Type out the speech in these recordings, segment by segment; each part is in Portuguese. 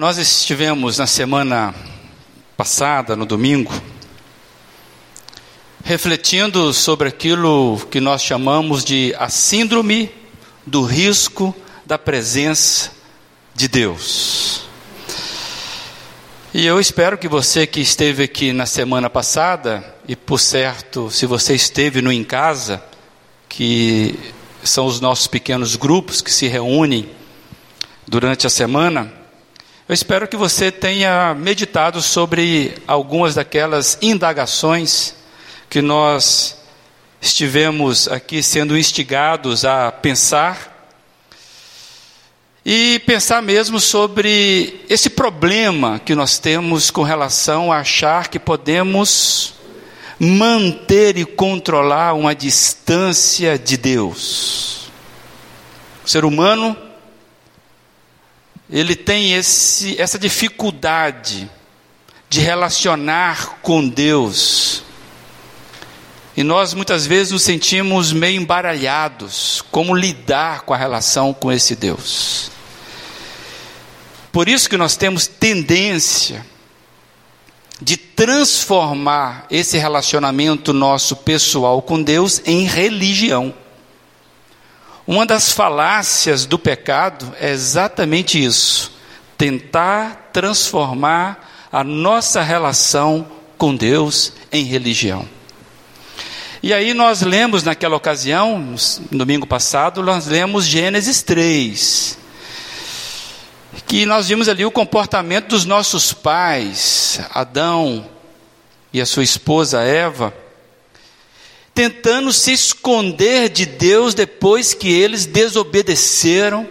Nós estivemos na semana passada, no domingo, refletindo sobre aquilo que nós chamamos de a síndrome do risco da presença de Deus. E eu espero que você que esteve aqui na semana passada, e por certo, se você esteve no Em Casa, que são os nossos pequenos grupos que se reúnem durante a semana, eu espero que você tenha meditado sobre algumas daquelas indagações que nós estivemos aqui sendo instigados a pensar e pensar mesmo sobre esse problema que nós temos com relação a achar que podemos manter e controlar uma distância de Deus. O ser humano ele tem esse, essa dificuldade de relacionar com Deus. E nós muitas vezes nos sentimos meio embaralhados, como lidar com a relação com esse Deus. Por isso que nós temos tendência de transformar esse relacionamento nosso pessoal com Deus em religião. Uma das falácias do pecado é exatamente isso: tentar transformar a nossa relação com Deus em religião. E aí nós lemos naquela ocasião, no domingo passado, nós lemos Gênesis 3. Que nós vimos ali o comportamento dos nossos pais, Adão e a sua esposa Eva, tentando se esconder de Deus depois que eles desobedeceram.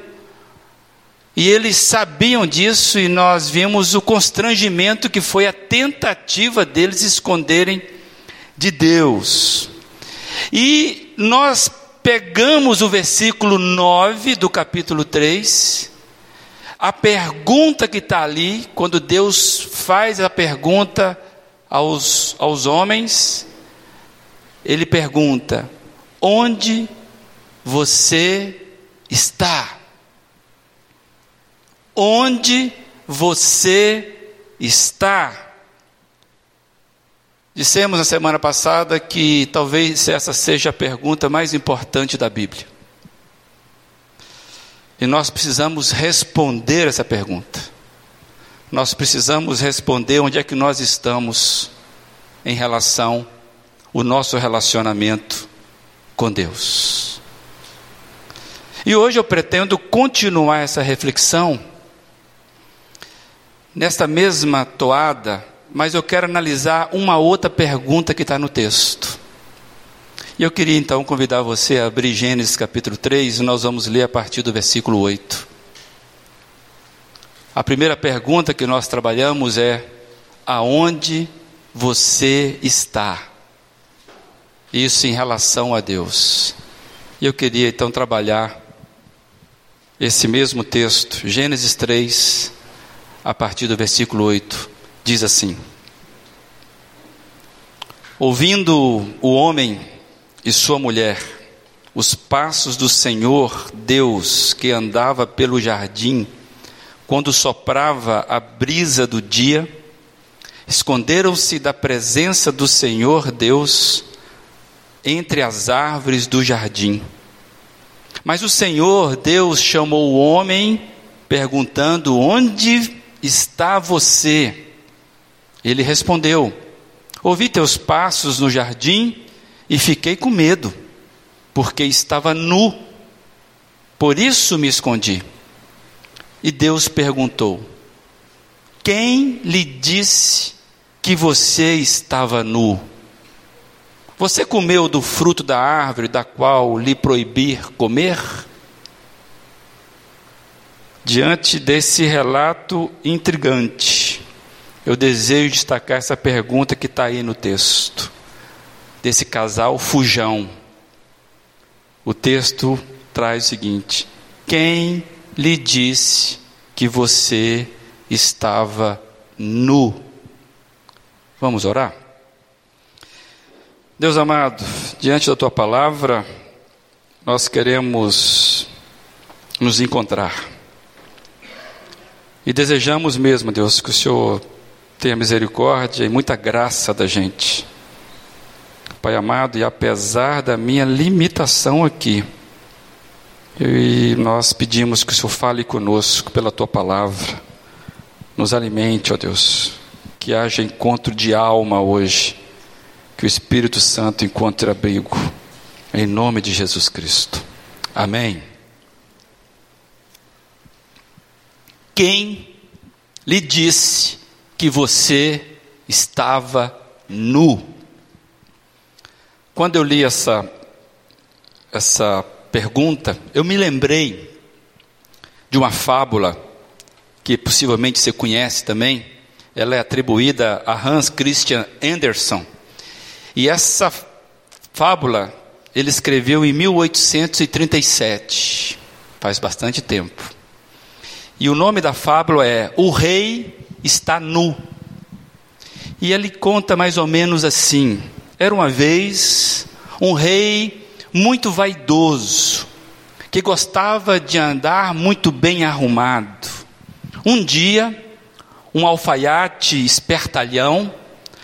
E eles sabiam disso, e nós vimos o constrangimento que foi a tentativa deles esconderem de Deus. E nós pegamos o versículo 9 do capítulo 3, a pergunta que está ali, quando Deus faz a pergunta aos, aos homens, ele pergunta: onde você está? Onde você está? Dissemos na semana passada que talvez essa seja a pergunta mais importante da Bíblia. E nós precisamos responder essa pergunta. Nós precisamos responder onde é que nós estamos em relação ao nosso relacionamento com Deus. E hoje eu pretendo continuar essa reflexão nesta mesma toada mas eu quero analisar uma outra pergunta que está no texto. E eu queria então convidar você a abrir Gênesis capítulo 3 e nós vamos ler a partir do versículo 8. A primeira pergunta que nós trabalhamos é: aonde você está? Isso em relação a Deus. E eu queria então trabalhar esse mesmo texto, Gênesis 3, a partir do versículo 8 diz assim: Ouvindo o homem e sua mulher os passos do Senhor Deus que andava pelo jardim, quando soprava a brisa do dia, esconderam-se da presença do Senhor Deus entre as árvores do jardim. Mas o Senhor Deus chamou o homem, perguntando: Onde está você? Ele respondeu: Ouvi teus passos no jardim e fiquei com medo, porque estava nu. Por isso me escondi. E Deus perguntou: Quem lhe disse que você estava nu? Você comeu do fruto da árvore da qual lhe proibir comer? Diante desse relato intrigante, eu desejo destacar essa pergunta que está aí no texto, desse casal fujão. O texto traz o seguinte: Quem lhe disse que você estava nu? Vamos orar? Deus amado, diante da tua palavra, nós queremos nos encontrar. E desejamos mesmo, Deus, que o Senhor tenha misericórdia e muita graça da gente. Pai amado, e apesar da minha limitação aqui, e nós pedimos que o Senhor fale conosco pela tua palavra, nos alimente, ó Deus, que haja encontro de alma hoje, que o Espírito Santo encontre abrigo, em nome de Jesus Cristo. Amém. Quem lhe disse que você estava nu? Quando eu li essa, essa pergunta, eu me lembrei de uma fábula que possivelmente você conhece também. Ela é atribuída a Hans Christian Andersen. E essa fábula ele escreveu em 1837, faz bastante tempo. E o nome da fábula é O Rei está nu. E ele conta mais ou menos assim: era uma vez um rei muito vaidoso, que gostava de andar muito bem arrumado. Um dia, um alfaiate espertalhão,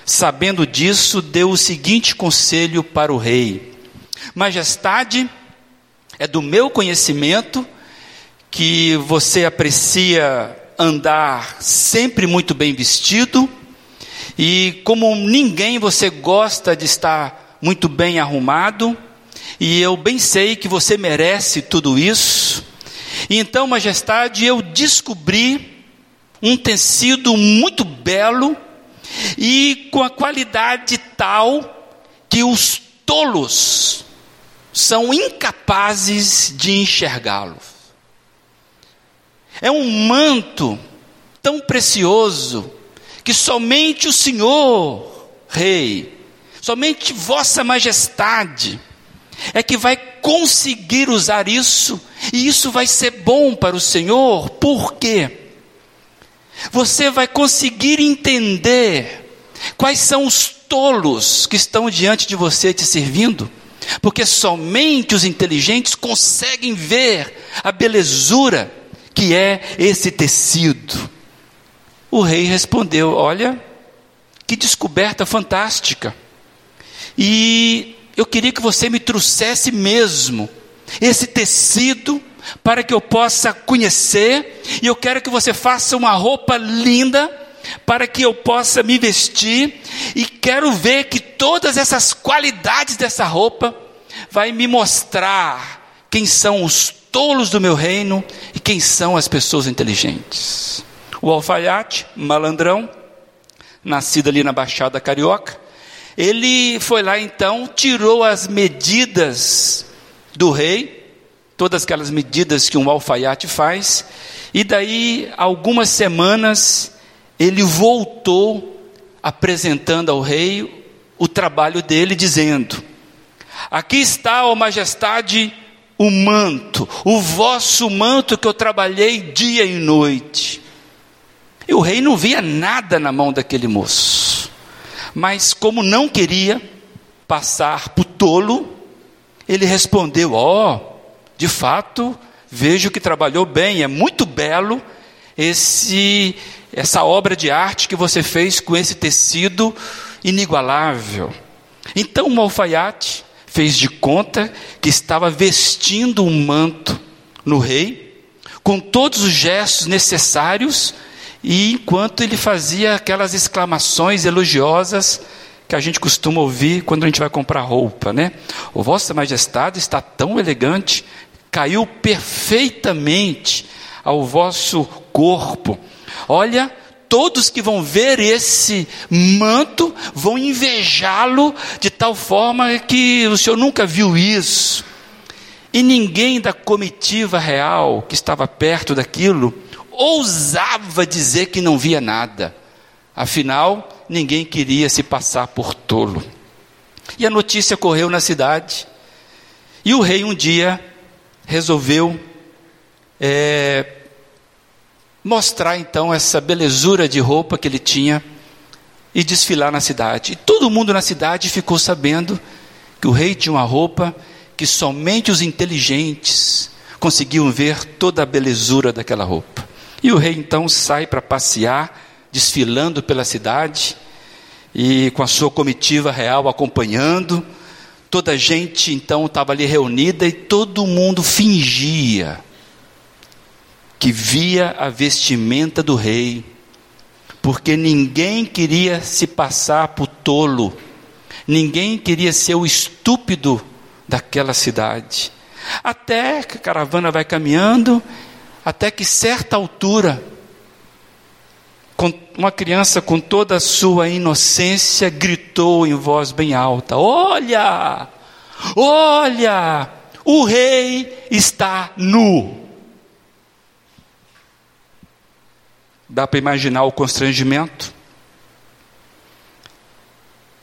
sabendo disso, deu o seguinte conselho para o rei: Majestade, é do meu conhecimento que você aprecia andar sempre muito bem vestido e como ninguém você gosta de estar muito bem arrumado, e eu bem sei que você merece tudo isso. Então, majestade, eu descobri um tecido muito belo e com a qualidade tal que os tolos são incapazes de enxergá-lo. É um manto tão precioso que somente o Senhor, Rei, somente Vossa Majestade, é que vai conseguir usar isso, e isso vai ser bom para o Senhor, por quê? Você vai conseguir entender quais são os tolos que estão diante de você te servindo, porque somente os inteligentes conseguem ver a belezura que é esse tecido. O rei respondeu: Olha, que descoberta fantástica. E eu queria que você me trouxesse mesmo esse tecido para que eu possa conhecer, e eu quero que você faça uma roupa linda para que eu possa me vestir, e quero ver que todas essas qualidades dessa roupa vai me mostrar quem são os tolos do meu reino e quem são as pessoas inteligentes. O alfaiate, malandrão, nascido ali na Baixada Carioca, ele foi lá então, tirou as medidas do rei, todas aquelas medidas que um alfaiate faz, e daí, algumas semanas, ele voltou apresentando ao rei o trabalho dele, dizendo: Aqui está, ó majestade, o manto, o vosso manto que eu trabalhei dia e noite. E o rei não via nada na mão daquele moço. Mas como não queria passar por tolo, ele respondeu: Ó, oh, de fato, vejo que trabalhou bem, é muito belo esse essa obra de arte que você fez com esse tecido inigualável. Então o alfaiate fez de conta que estava vestindo um manto no rei, com todos os gestos necessários e enquanto ele fazia aquelas exclamações elogiosas que a gente costuma ouvir quando a gente vai comprar roupa, né? O Vossa Majestade está tão elegante, caiu perfeitamente ao vosso corpo. Olha, todos que vão ver esse manto vão invejá-lo de tal forma que o Senhor nunca viu isso. E ninguém da comitiva real que estava perto daquilo ousava dizer que não via nada. Afinal, ninguém queria se passar por tolo. E a notícia correu na cidade. E o rei um dia resolveu é, mostrar então essa belezura de roupa que ele tinha e desfilar na cidade. E todo mundo na cidade ficou sabendo que o rei tinha uma roupa que somente os inteligentes conseguiam ver toda a belezura daquela roupa. E o rei então sai para passear, desfilando pela cidade, e com a sua comitiva real acompanhando. Toda a gente então estava ali reunida e todo mundo fingia que via a vestimenta do rei, porque ninguém queria se passar por tolo, ninguém queria ser o estúpido daquela cidade. Até que a caravana vai caminhando, até que certa altura, uma criança com toda a sua inocência gritou em voz bem alta: Olha, olha, o rei está nu. Dá para imaginar o constrangimento?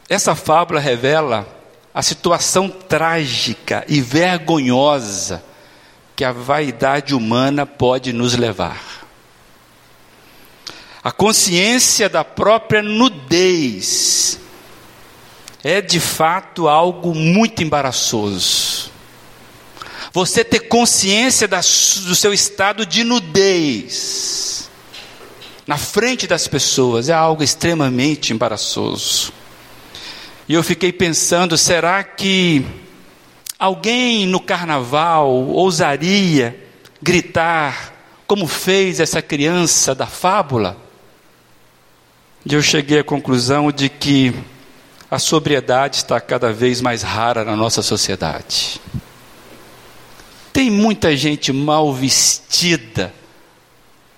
Essa fábula revela a situação trágica e vergonhosa que a vaidade humana pode nos levar. A consciência da própria nudez é de fato algo muito embaraçoso. Você ter consciência da, do seu estado de nudez na frente das pessoas é algo extremamente embaraçoso. E eu fiquei pensando: será que alguém no carnaval ousaria gritar, como fez essa criança da fábula? E eu cheguei à conclusão de que a sobriedade está cada vez mais rara na nossa sociedade. Tem muita gente mal vestida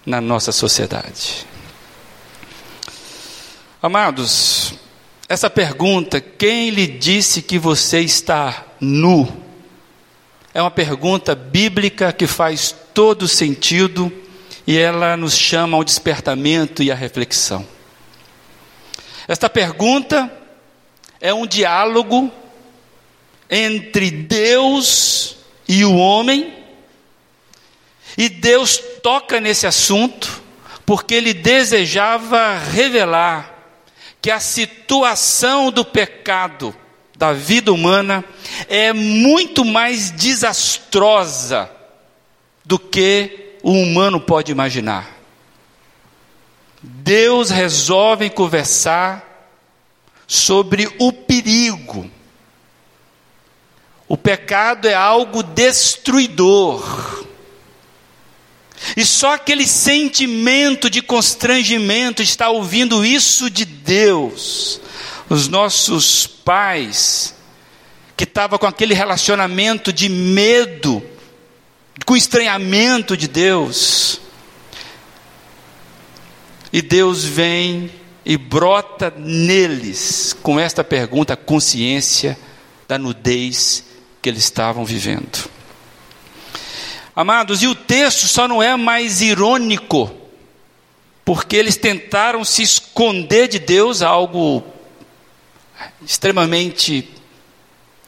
na nossa sociedade. Amados, essa pergunta, quem lhe disse que você está nu? É uma pergunta bíblica que faz todo sentido e ela nos chama ao despertamento e à reflexão. Esta pergunta é um diálogo entre Deus e o homem, e Deus toca nesse assunto porque ele desejava revelar que a situação do pecado da vida humana é muito mais desastrosa do que o humano pode imaginar. Deus resolve conversar sobre o perigo. O pecado é algo destruidor. E só aquele sentimento de constrangimento, estar ouvindo isso de Deus, os nossos pais, que estavam com aquele relacionamento de medo, com estranhamento de Deus, e Deus vem e brota neles com esta pergunta, a consciência da nudez que eles estavam vivendo. Amados, e o texto só não é mais irônico, porque eles tentaram se esconder de Deus, algo extremamente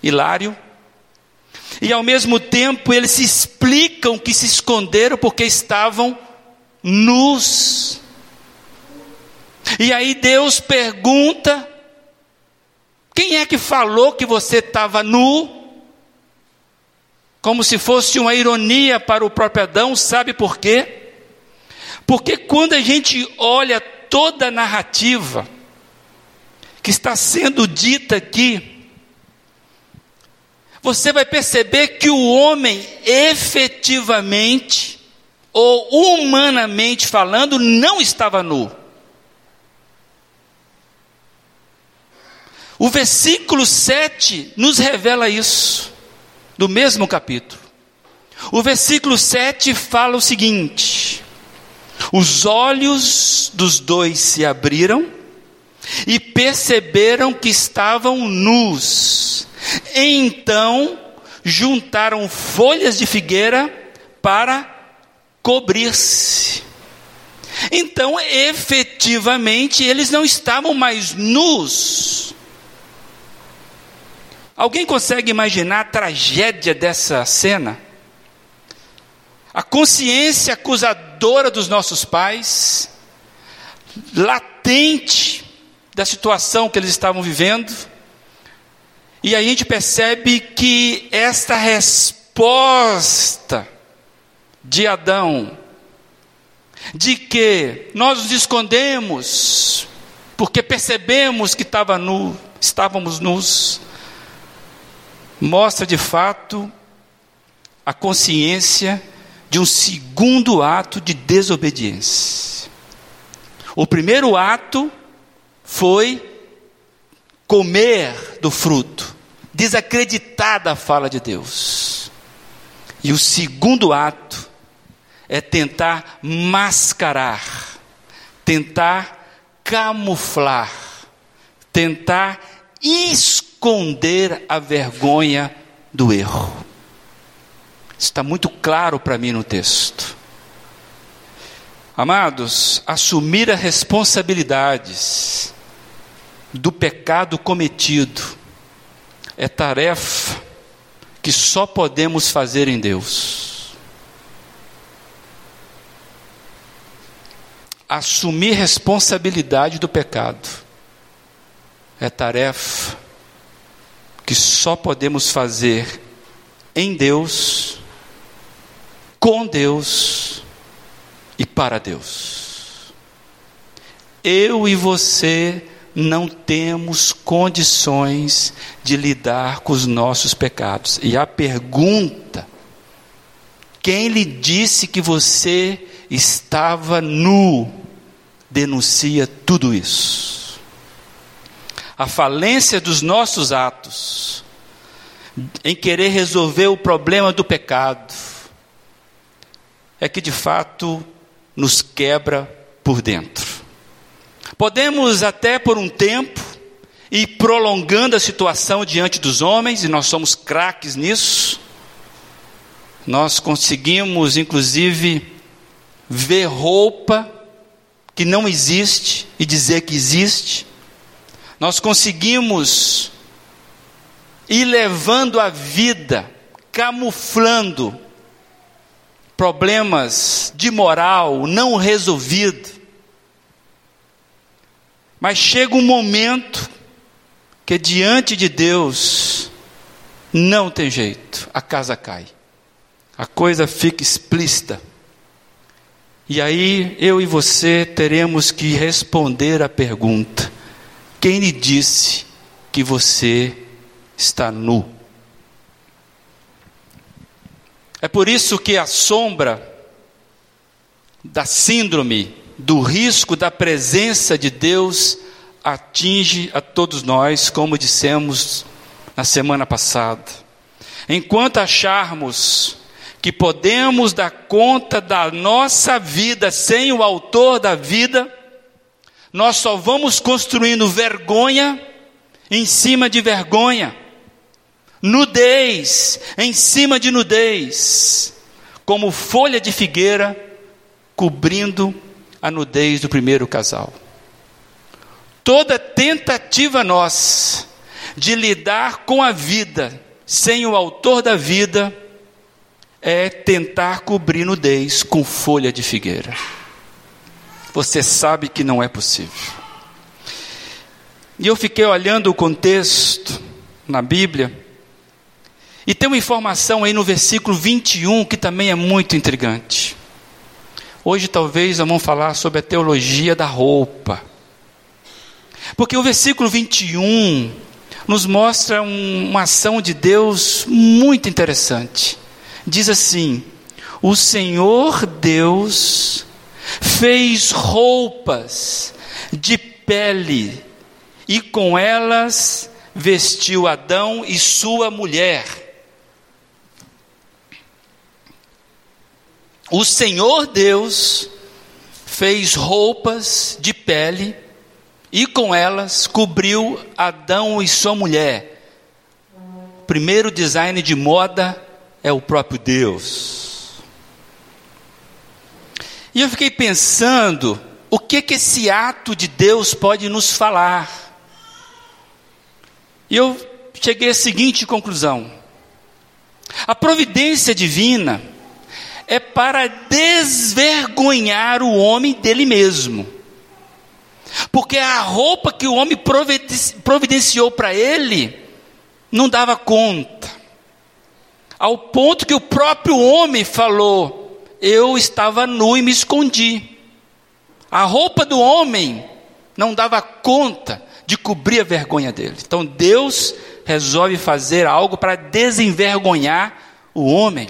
hilário, e ao mesmo tempo eles se explicam que se esconderam porque estavam nus. E aí Deus pergunta: quem é que falou que você estava nu? como se fosse uma ironia para o próprio Adão, sabe por quê? Porque quando a gente olha toda a narrativa que está sendo dita aqui, você vai perceber que o homem efetivamente, ou humanamente falando, não estava nu. O versículo 7 nos revela isso do mesmo capítulo. O versículo 7 fala o seguinte: Os olhos dos dois se abriram e perceberam que estavam nus. Então juntaram folhas de figueira para cobrir-se. Então, efetivamente, eles não estavam mais nus, Alguém consegue imaginar a tragédia dessa cena? A consciência acusadora dos nossos pais, latente da situação que eles estavam vivendo, e a gente percebe que esta resposta de Adão de que nós nos escondemos porque percebemos que estava nu, estávamos nus, mostra de fato a consciência de um segundo ato de desobediência. O primeiro ato foi comer do fruto, desacreditar da fala de Deus. E o segundo ato é tentar mascarar, tentar camuflar, tentar esconder a vergonha do erro. Está muito claro para mim no texto. Amados, assumir as responsabilidades do pecado cometido é tarefa que só podemos fazer em Deus. Assumir responsabilidade do pecado é tarefa que só podemos fazer em Deus, com Deus e para Deus. Eu e você não temos condições de lidar com os nossos pecados. E a pergunta: quem lhe disse que você estava nu? Denuncia tudo isso. A falência dos nossos atos em querer resolver o problema do pecado é que de fato nos quebra por dentro. Podemos até por um tempo ir prolongando a situação diante dos homens, e nós somos craques nisso. Nós conseguimos, inclusive, ver roupa que não existe e dizer que existe. Nós conseguimos ir levando a vida, camuflando problemas de moral não resolvidos mas chega um momento que diante de Deus não tem jeito, a casa cai, a coisa fica explícita. E aí eu e você teremos que responder a pergunta: quem lhe disse que você está nu? É por isso que a sombra da síndrome do risco da presença de Deus atinge a todos nós, como dissemos na semana passada. Enquanto acharmos que podemos dar conta da nossa vida sem o autor da vida, nós só vamos construindo vergonha em cima de vergonha, nudez em cima de nudez, como folha de figueira cobrindo a nudez do primeiro casal. Toda tentativa nossa de lidar com a vida sem o autor da vida é tentar cobrir nudez com folha de figueira. Você sabe que não é possível. E eu fiquei olhando o contexto na Bíblia, e tem uma informação aí no versículo 21 que também é muito intrigante. Hoje talvez vamos falar sobre a teologia da roupa. Porque o versículo 21 nos mostra um, uma ação de Deus muito interessante. Diz assim: O Senhor Deus fez roupas de pele e com elas vestiu Adão e sua mulher. o Senhor Deus fez roupas de pele e com elas cobriu Adão e sua mulher. Primeiro design de moda é o próprio Deus. E eu fiquei pensando, o que que esse ato de Deus pode nos falar? E eu cheguei à seguinte conclusão: a providência divina é para desvergonhar o homem dele mesmo. Porque a roupa que o homem providenciou para ele não dava conta. Ao ponto que o próprio homem falou: Eu estava nu e me escondi. A roupa do homem não dava conta de cobrir a vergonha dele. Então Deus resolve fazer algo para desenvergonhar o homem.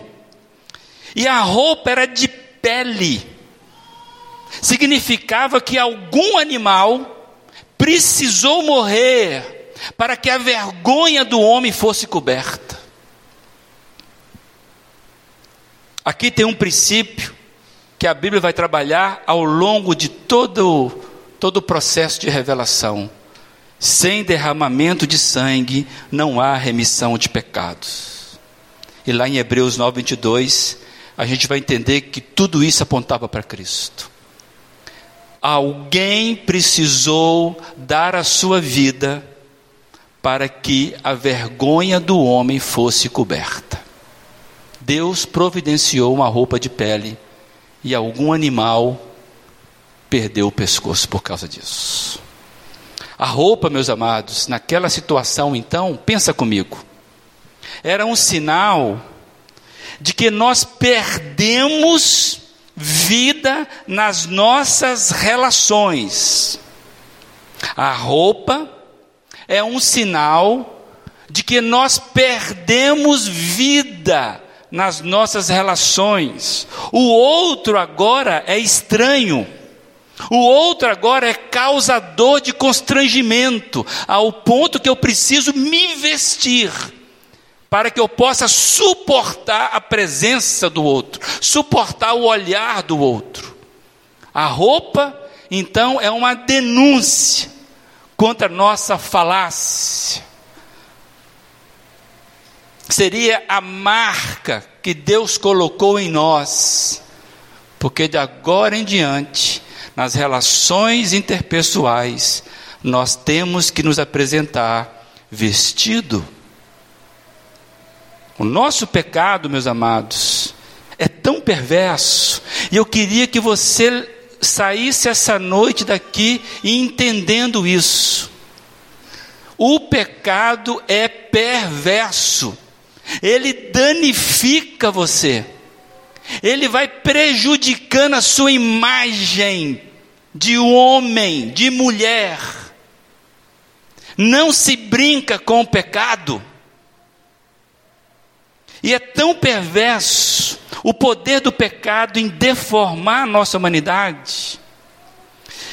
E a roupa era de pele. Significava que algum animal precisou morrer para que a vergonha do homem fosse coberta. Aqui tem um princípio que a Bíblia vai trabalhar ao longo de todo, todo o processo de revelação. Sem derramamento de sangue não há remissão de pecados. E lá em Hebreus 9, 22, a gente vai entender que tudo isso apontava para Cristo. Alguém precisou dar a sua vida para que a vergonha do homem fosse coberta. Deus providenciou uma roupa de pele e algum animal perdeu o pescoço por causa disso. A roupa, meus amados, naquela situação então, pensa comigo, era um sinal de que nós perdemos vida nas nossas relações. A roupa é um sinal de que nós perdemos vida nas nossas relações. O outro agora é estranho. O outro agora é causador de constrangimento, ao ponto que eu preciso me vestir para que eu possa suportar a presença do outro, suportar o olhar do outro. A roupa, então, é uma denúncia contra a nossa falácia. Seria a marca que Deus colocou em nós, porque de agora em diante, nas relações interpessoais, nós temos que nos apresentar vestido. O nosso pecado, meus amados, é tão perverso, e eu queria que você saísse essa noite daqui entendendo isso. O pecado é perverso, ele danifica você, ele vai prejudicando a sua imagem de homem, de mulher. Não se brinca com o pecado. E é tão perverso o poder do pecado em deformar a nossa humanidade.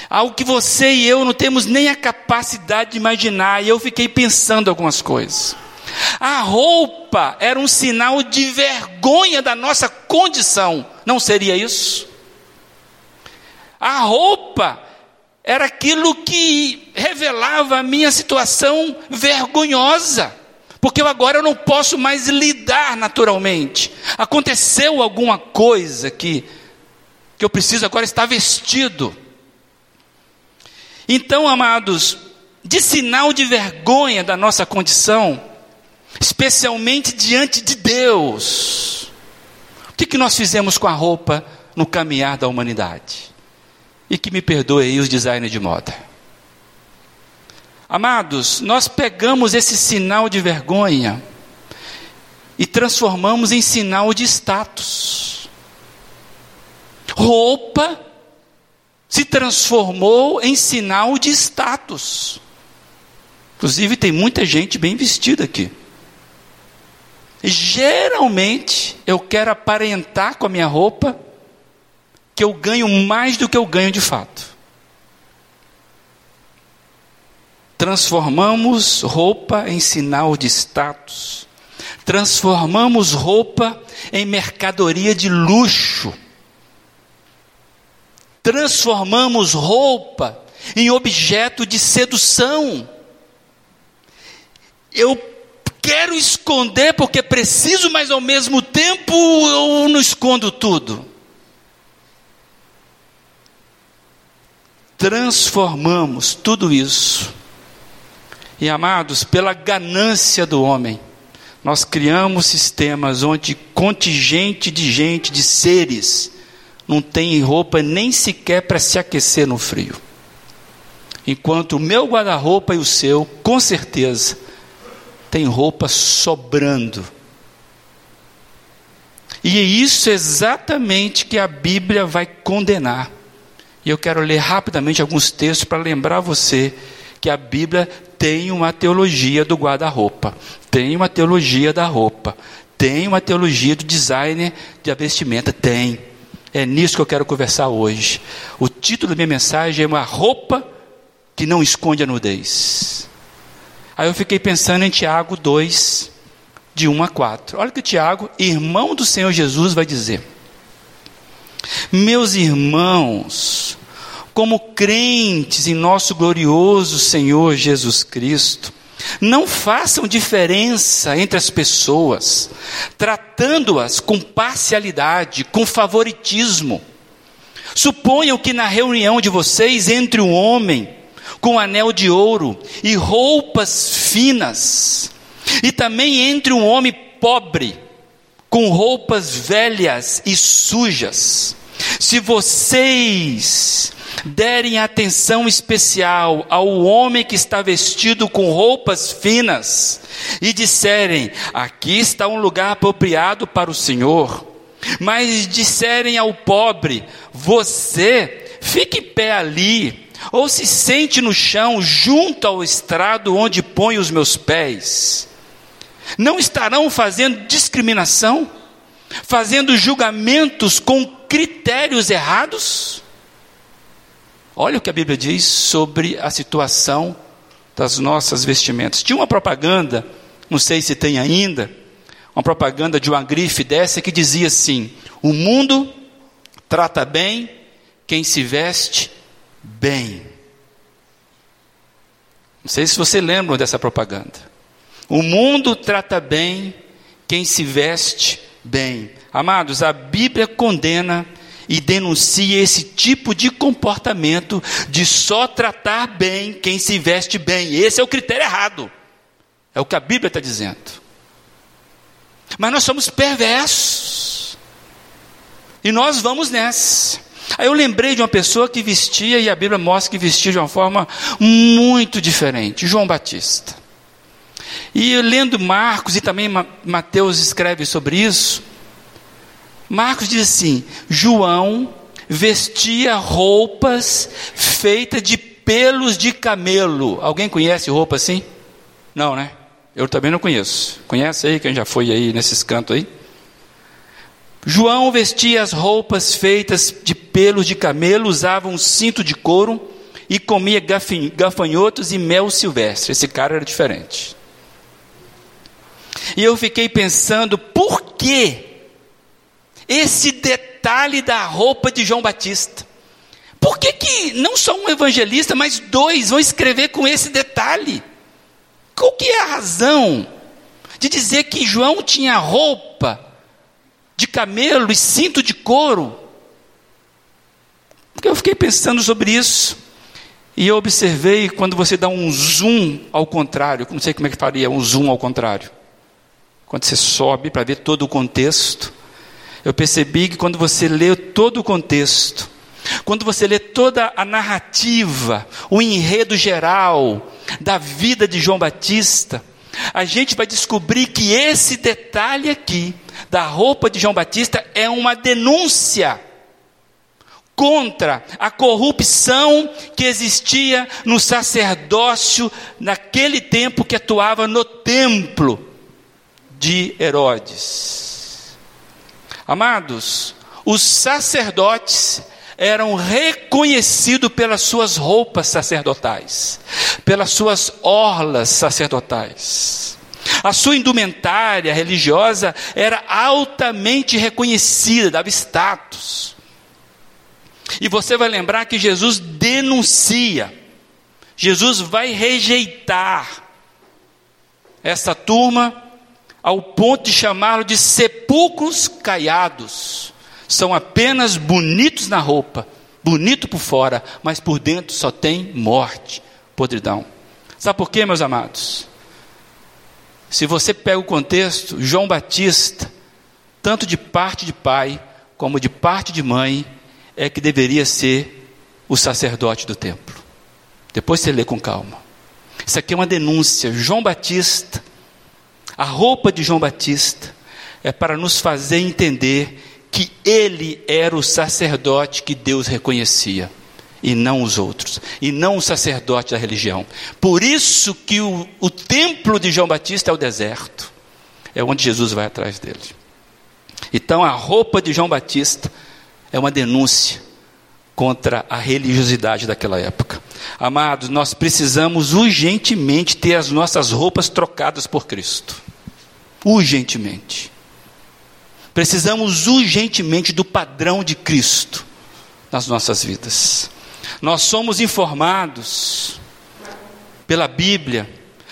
Algo que você e eu não temos nem a capacidade de imaginar, e eu fiquei pensando algumas coisas. A roupa era um sinal de vergonha da nossa condição, não seria isso? A roupa era aquilo que revelava a minha situação vergonhosa porque eu agora eu não posso mais lidar naturalmente. Aconteceu alguma coisa que, que eu preciso agora estar vestido. Então, amados, de sinal de vergonha da nossa condição, especialmente diante de Deus, o que, que nós fizemos com a roupa no caminhar da humanidade? E que me perdoe aí os designers de moda. Amados, nós pegamos esse sinal de vergonha e transformamos em sinal de status. Roupa se transformou em sinal de status. Inclusive, tem muita gente bem vestida aqui. Geralmente, eu quero aparentar com a minha roupa que eu ganho mais do que eu ganho de fato. transformamos roupa em sinal de status, transformamos roupa em mercadoria de luxo, transformamos roupa em objeto de sedução. Eu quero esconder porque preciso, mas ao mesmo tempo eu não escondo tudo. Transformamos tudo isso e amados, pela ganância do homem, nós criamos sistemas onde contingente de gente, de seres, não tem roupa nem sequer para se aquecer no frio. Enquanto o meu guarda-roupa e o seu, com certeza, tem roupa sobrando. E é isso exatamente que a Bíblia vai condenar. E eu quero ler rapidamente alguns textos para lembrar você que a Bíblia tem uma teologia do guarda-roupa, tem uma teologia da roupa, tem uma teologia do designer de vestimenta, tem. É nisso que eu quero conversar hoje. O título da minha mensagem é uma roupa que não esconde a nudez. Aí eu fiquei pensando em Tiago 2, de 1 a 4. Olha o que Tiago, irmão do Senhor Jesus, vai dizer. Meus irmãos, como crentes em nosso glorioso Senhor Jesus Cristo, não façam diferença entre as pessoas, tratando-as com parcialidade, com favoritismo. Suponham que na reunião de vocês entre um homem com anel de ouro e roupas finas, e também entre um homem pobre com roupas velhas e sujas. Se vocês derem atenção especial ao homem que está vestido com roupas finas e disserem: Aqui está um lugar apropriado para o Senhor, mas disserem ao pobre: Você fique pé ali, ou se sente no chão junto ao estrado onde ponho os meus pés. Não estarão fazendo discriminação, fazendo julgamentos com critérios errados? Olha o que a Bíblia diz sobre a situação das nossas vestimentas. Tinha uma propaganda, não sei se tem ainda, uma propaganda de uma grife dessa que dizia assim: O mundo trata bem quem se veste bem. Não sei se você lembra dessa propaganda. O mundo trata bem quem se veste bem. Amados, a Bíblia condena e denuncia esse tipo de comportamento de só tratar bem quem se veste bem. Esse é o critério errado. É o que a Bíblia está dizendo. Mas nós somos perversos. E nós vamos nessa. Aí eu lembrei de uma pessoa que vestia, e a Bíblia mostra que vestia de uma forma muito diferente: João Batista. E lendo Marcos, e também Mateus escreve sobre isso, Marcos diz assim: João vestia roupas feitas de pelos de camelo. Alguém conhece roupa assim? Não, né? Eu também não conheço. Conhece aí, quem já foi aí nesses cantos aí? João vestia as roupas feitas de pelos de camelo, usava um cinto de couro e comia gafanhotos e mel silvestre. Esse cara era diferente. E eu fiquei pensando, por que esse detalhe da roupa de João Batista? Por que, que não só um evangelista, mas dois vão escrever com esse detalhe? Qual que é a razão de dizer que João tinha roupa de camelo e cinto de couro? Porque eu fiquei pensando sobre isso. E eu observei quando você dá um zoom ao contrário, não sei como é que faria um zoom ao contrário. Quando você sobe para ver todo o contexto, eu percebi que quando você lê todo o contexto, quando você lê toda a narrativa, o enredo geral da vida de João Batista, a gente vai descobrir que esse detalhe aqui, da roupa de João Batista, é uma denúncia contra a corrupção que existia no sacerdócio naquele tempo que atuava no templo de Herodes. Amados, os sacerdotes eram reconhecidos pelas suas roupas sacerdotais, pelas suas orlas sacerdotais. A sua indumentária religiosa era altamente reconhecida, dava status. E você vai lembrar que Jesus denuncia, Jesus vai rejeitar essa turma ao ponto de chamá-lo de sepulcros caiados. São apenas bonitos na roupa, bonito por fora, mas por dentro só tem morte, podridão. Sabe por quê, meus amados? Se você pega o contexto, João Batista, tanto de parte de pai como de parte de mãe, é que deveria ser o sacerdote do templo. Depois você lê com calma. Isso aqui é uma denúncia. João Batista a roupa de João Batista é para nos fazer entender que ele era o sacerdote que Deus reconhecia. e não os outros, e não o sacerdote da religião. Por isso que o, o templo de João Batista é o deserto, é onde Jesus vai atrás dele. Então a roupa de João Batista é uma denúncia contra a religiosidade daquela época. Amados, nós precisamos urgentemente ter as nossas roupas trocadas por Cristo. Urgentemente. Precisamos urgentemente do padrão de Cristo nas nossas vidas. Nós somos informados pela Bíblia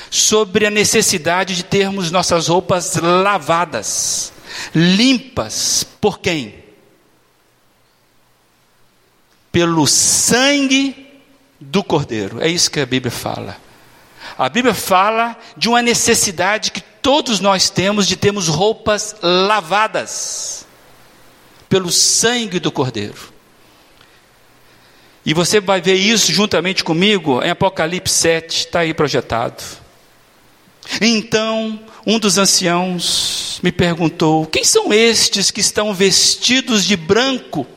sobre a necessidade de termos nossas roupas lavadas, limpas, por quem? Pelo sangue do Cordeiro. É isso que a Bíblia fala. A Bíblia fala de uma necessidade que todos nós temos de termos roupas lavadas pelo sangue do Cordeiro. E você vai ver isso juntamente comigo em Apocalipse 7, está aí projetado. Então, um dos anciãos me perguntou: Quem são estes que estão vestidos de branco?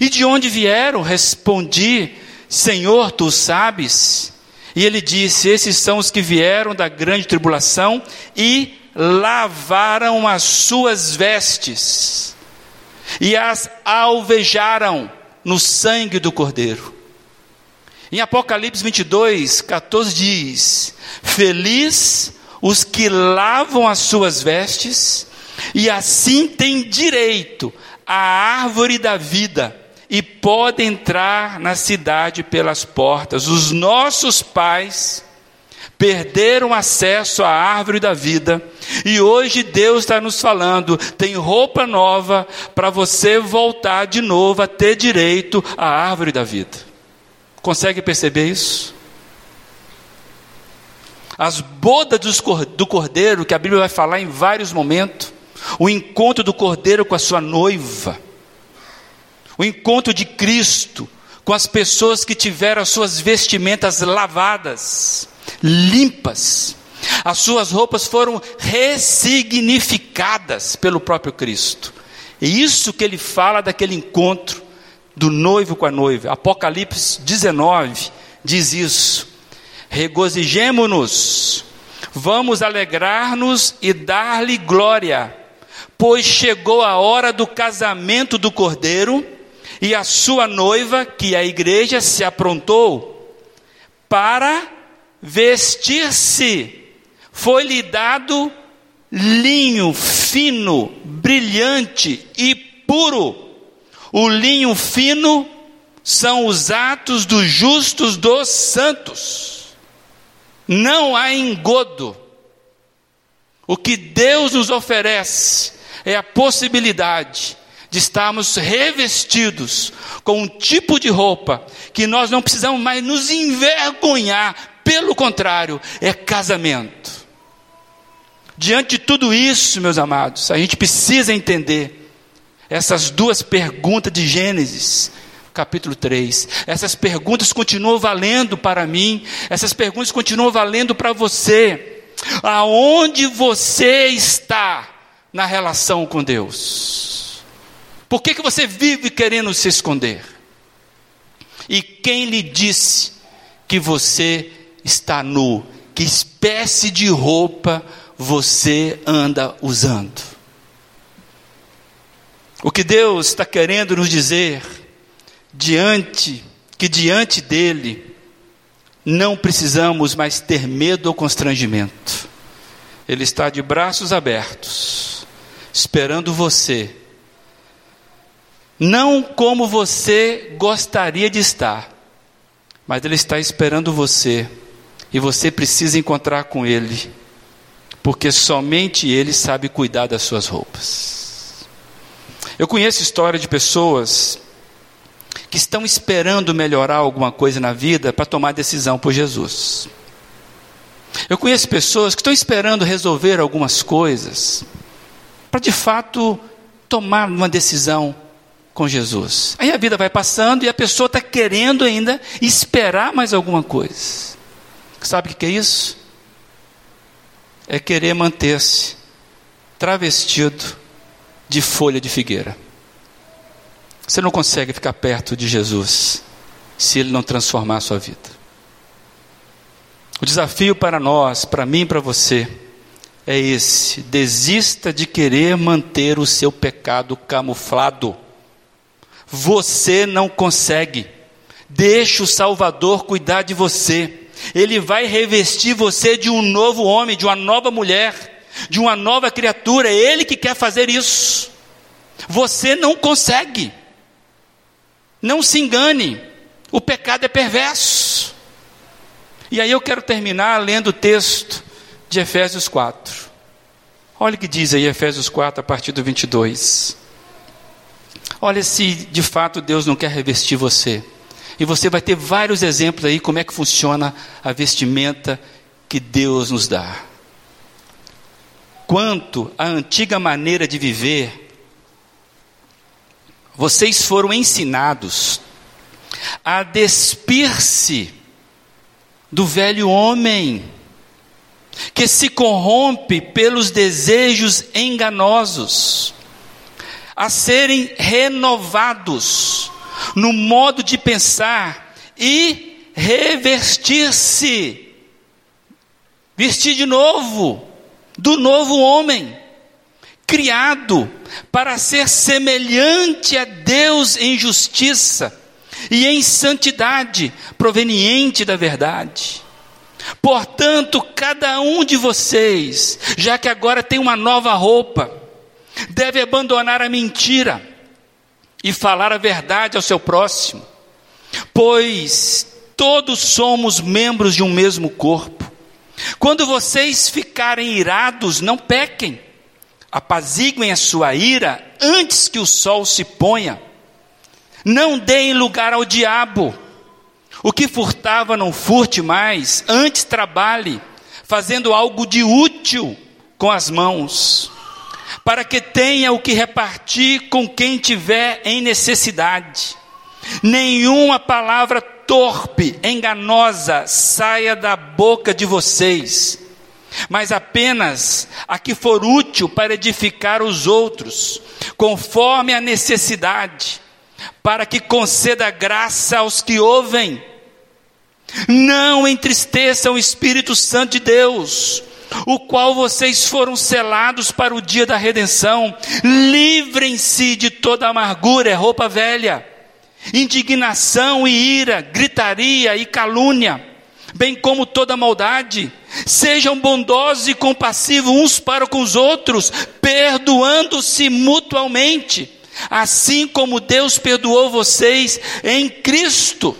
E de onde vieram? Respondi: Senhor, tu sabes. E ele disse: Esses são os que vieram da grande tribulação e lavaram as suas vestes e as alvejaram no sangue do Cordeiro. Em Apocalipse 22, 14 diz: Feliz os que lavam as suas vestes, e assim têm direito à árvore da vida, e podem entrar na cidade pelas portas. Os nossos pais perderam acesso à árvore da vida. E hoje Deus está nos falando: tem roupa nova para você voltar de novo a ter direito à árvore da vida. Consegue perceber isso? As bodas do cordeiro, que a Bíblia vai falar em vários momentos, o encontro do cordeiro com a sua noiva, o encontro de Cristo com as pessoas que tiveram as suas vestimentas lavadas, limpas. As suas roupas foram ressignificadas pelo próprio Cristo. É isso que ele fala daquele encontro do noivo com a noiva. Apocalipse 19 diz isso. Regozijemo-nos, vamos alegrar-nos e dar-lhe glória, pois chegou a hora do casamento do cordeiro e a sua noiva, que a igreja, se aprontou para vestir-se. Foi-lhe dado linho fino, brilhante e puro. O linho fino são os atos dos justos dos santos. Não há engodo. O que Deus nos oferece é a possibilidade de estarmos revestidos com um tipo de roupa que nós não precisamos mais nos envergonhar, pelo contrário, é casamento. Diante de tudo isso, meus amados, a gente precisa entender essas duas perguntas de Gênesis, capítulo 3. Essas perguntas continuam valendo para mim, essas perguntas continuam valendo para você. Aonde você está na relação com Deus? Por que, que você vive querendo se esconder? E quem lhe disse que você está nu? Que espécie de roupa você anda usando? O que Deus está querendo nos dizer diante que diante dele não precisamos mais ter medo ou constrangimento. Ele está de braços abertos, esperando você não como você gostaria de estar, mas Ele está esperando você, e você precisa encontrar com Ele, porque somente Ele sabe cuidar das suas roupas. Eu conheço história de pessoas que estão esperando melhorar alguma coisa na vida para tomar decisão por Jesus. Eu conheço pessoas que estão esperando resolver algumas coisas para de fato tomar uma decisão com Jesus. Aí a vida vai passando e a pessoa está querendo ainda esperar mais alguma coisa. Sabe o que é isso? É querer manter-se travestido de folha de figueira. Você não consegue ficar perto de Jesus se Ele não transformar a sua vida. O desafio para nós, para mim e para você, é esse: desista de querer manter o seu pecado camuflado. Você não consegue. Deixe o Salvador cuidar de você. Ele vai revestir você de um novo homem, de uma nova mulher, de uma nova criatura. É Ele que quer fazer isso. Você não consegue. Não se engane. O pecado é perverso. E aí eu quero terminar lendo o texto de Efésios 4. Olha o que diz aí Efésios 4, a partir do 22. Olha se de fato Deus não quer revestir você. E você vai ter vários exemplos aí como é que funciona a vestimenta que Deus nos dá. Quanto à antiga maneira de viver, vocês foram ensinados a despir-se do velho homem, que se corrompe pelos desejos enganosos, a serem renovados no modo de pensar e revestir-se, vestir de novo, do novo homem, criado para ser semelhante a Deus em justiça e em santidade proveniente da verdade. Portanto, cada um de vocês, já que agora tem uma nova roupa, deve abandonar a mentira e falar a verdade ao seu próximo, pois todos somos membros de um mesmo corpo. Quando vocês ficarem irados, não pequem, apaziguem a sua ira antes que o sol se ponha. Não deem lugar ao diabo. O que furtava, não furte mais, antes trabalhe, fazendo algo de útil com as mãos para que tenha o que repartir com quem tiver em necessidade. Nenhuma palavra torpe, enganosa saia da boca de vocês, mas apenas a que for útil para edificar os outros, conforme a necessidade, para que conceda graça aos que ouvem. Não entristeçam o Espírito Santo de Deus, o qual vocês foram selados para o dia da redenção. Livrem-se de toda amargura, é roupa velha, indignação e ira, gritaria e calúnia, bem como toda maldade. Sejam bondosos e compassivos uns para com os outros, perdoando-se mutualmente, assim como Deus perdoou vocês em Cristo.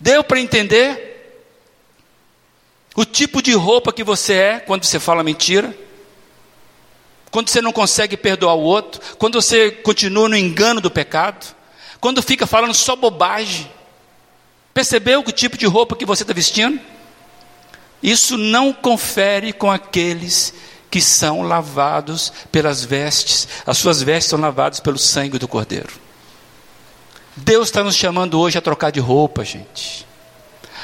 Deu para entender? O tipo de roupa que você é quando você fala mentira, quando você não consegue perdoar o outro, quando você continua no engano do pecado, quando fica falando só bobagem. Percebeu que tipo de roupa que você está vestindo? Isso não confere com aqueles que são lavados pelas vestes, as suas vestes são lavadas pelo sangue do Cordeiro. Deus está nos chamando hoje a trocar de roupa, gente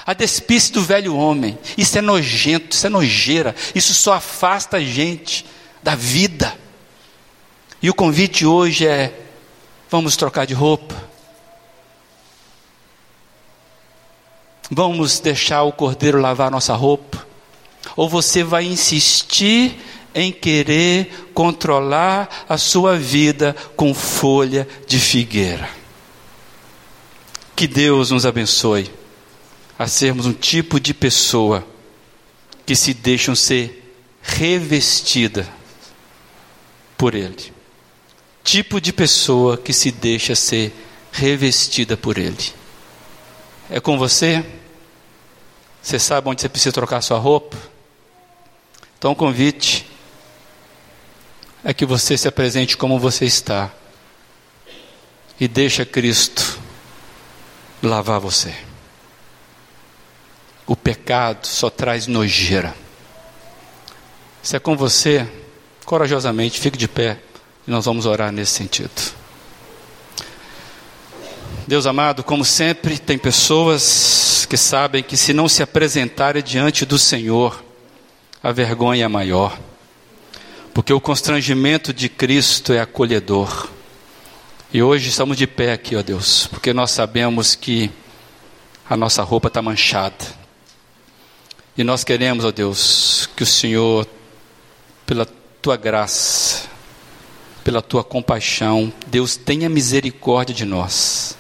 a despisse do velho homem. Isso é nojento, isso é nojeira, isso só afasta a gente da vida. E o convite hoje é: vamos trocar de roupa. Vamos deixar o cordeiro lavar nossa roupa? Ou você vai insistir em querer controlar a sua vida com folha de figueira? Que Deus nos abençoe a sermos um tipo de pessoa que se deixam ser revestida por Ele. Tipo de pessoa que se deixa ser revestida por Ele. É com você? Você sabe onde você precisa trocar sua roupa? Então o convite é que você se apresente como você está e deixa Cristo lavar você. O pecado só traz nojeira. Se é com você, corajosamente, fique de pé e nós vamos orar nesse sentido. Deus amado, como sempre, tem pessoas que sabem que se não se apresentarem diante do Senhor, a vergonha é maior, porque o constrangimento de Cristo é acolhedor. E hoje estamos de pé aqui, ó Deus, porque nós sabemos que a nossa roupa está manchada. E nós queremos, ó Deus, que o Senhor, pela tua graça, pela tua compaixão, Deus tenha misericórdia de nós.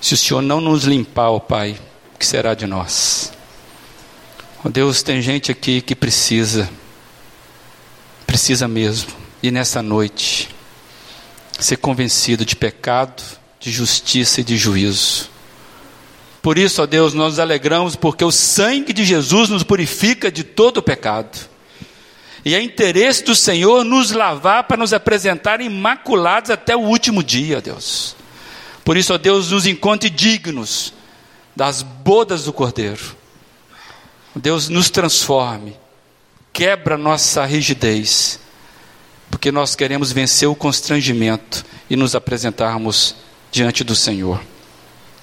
Se o Senhor não nos limpar, ó Pai, o que será de nós? Ó Deus, tem gente aqui que precisa, precisa mesmo, e nessa noite, ser convencido de pecado, de justiça e de juízo. Por isso, ó Deus, nós nos alegramos porque o sangue de Jesus nos purifica de todo o pecado. E é interesse do Senhor nos lavar para nos apresentar imaculados até o último dia, ó Deus. Por isso, ó Deus, nos encontre dignos das bodas do Cordeiro. Deus nos transforme, quebra nossa rigidez porque nós queremos vencer o constrangimento e nos apresentarmos diante do Senhor.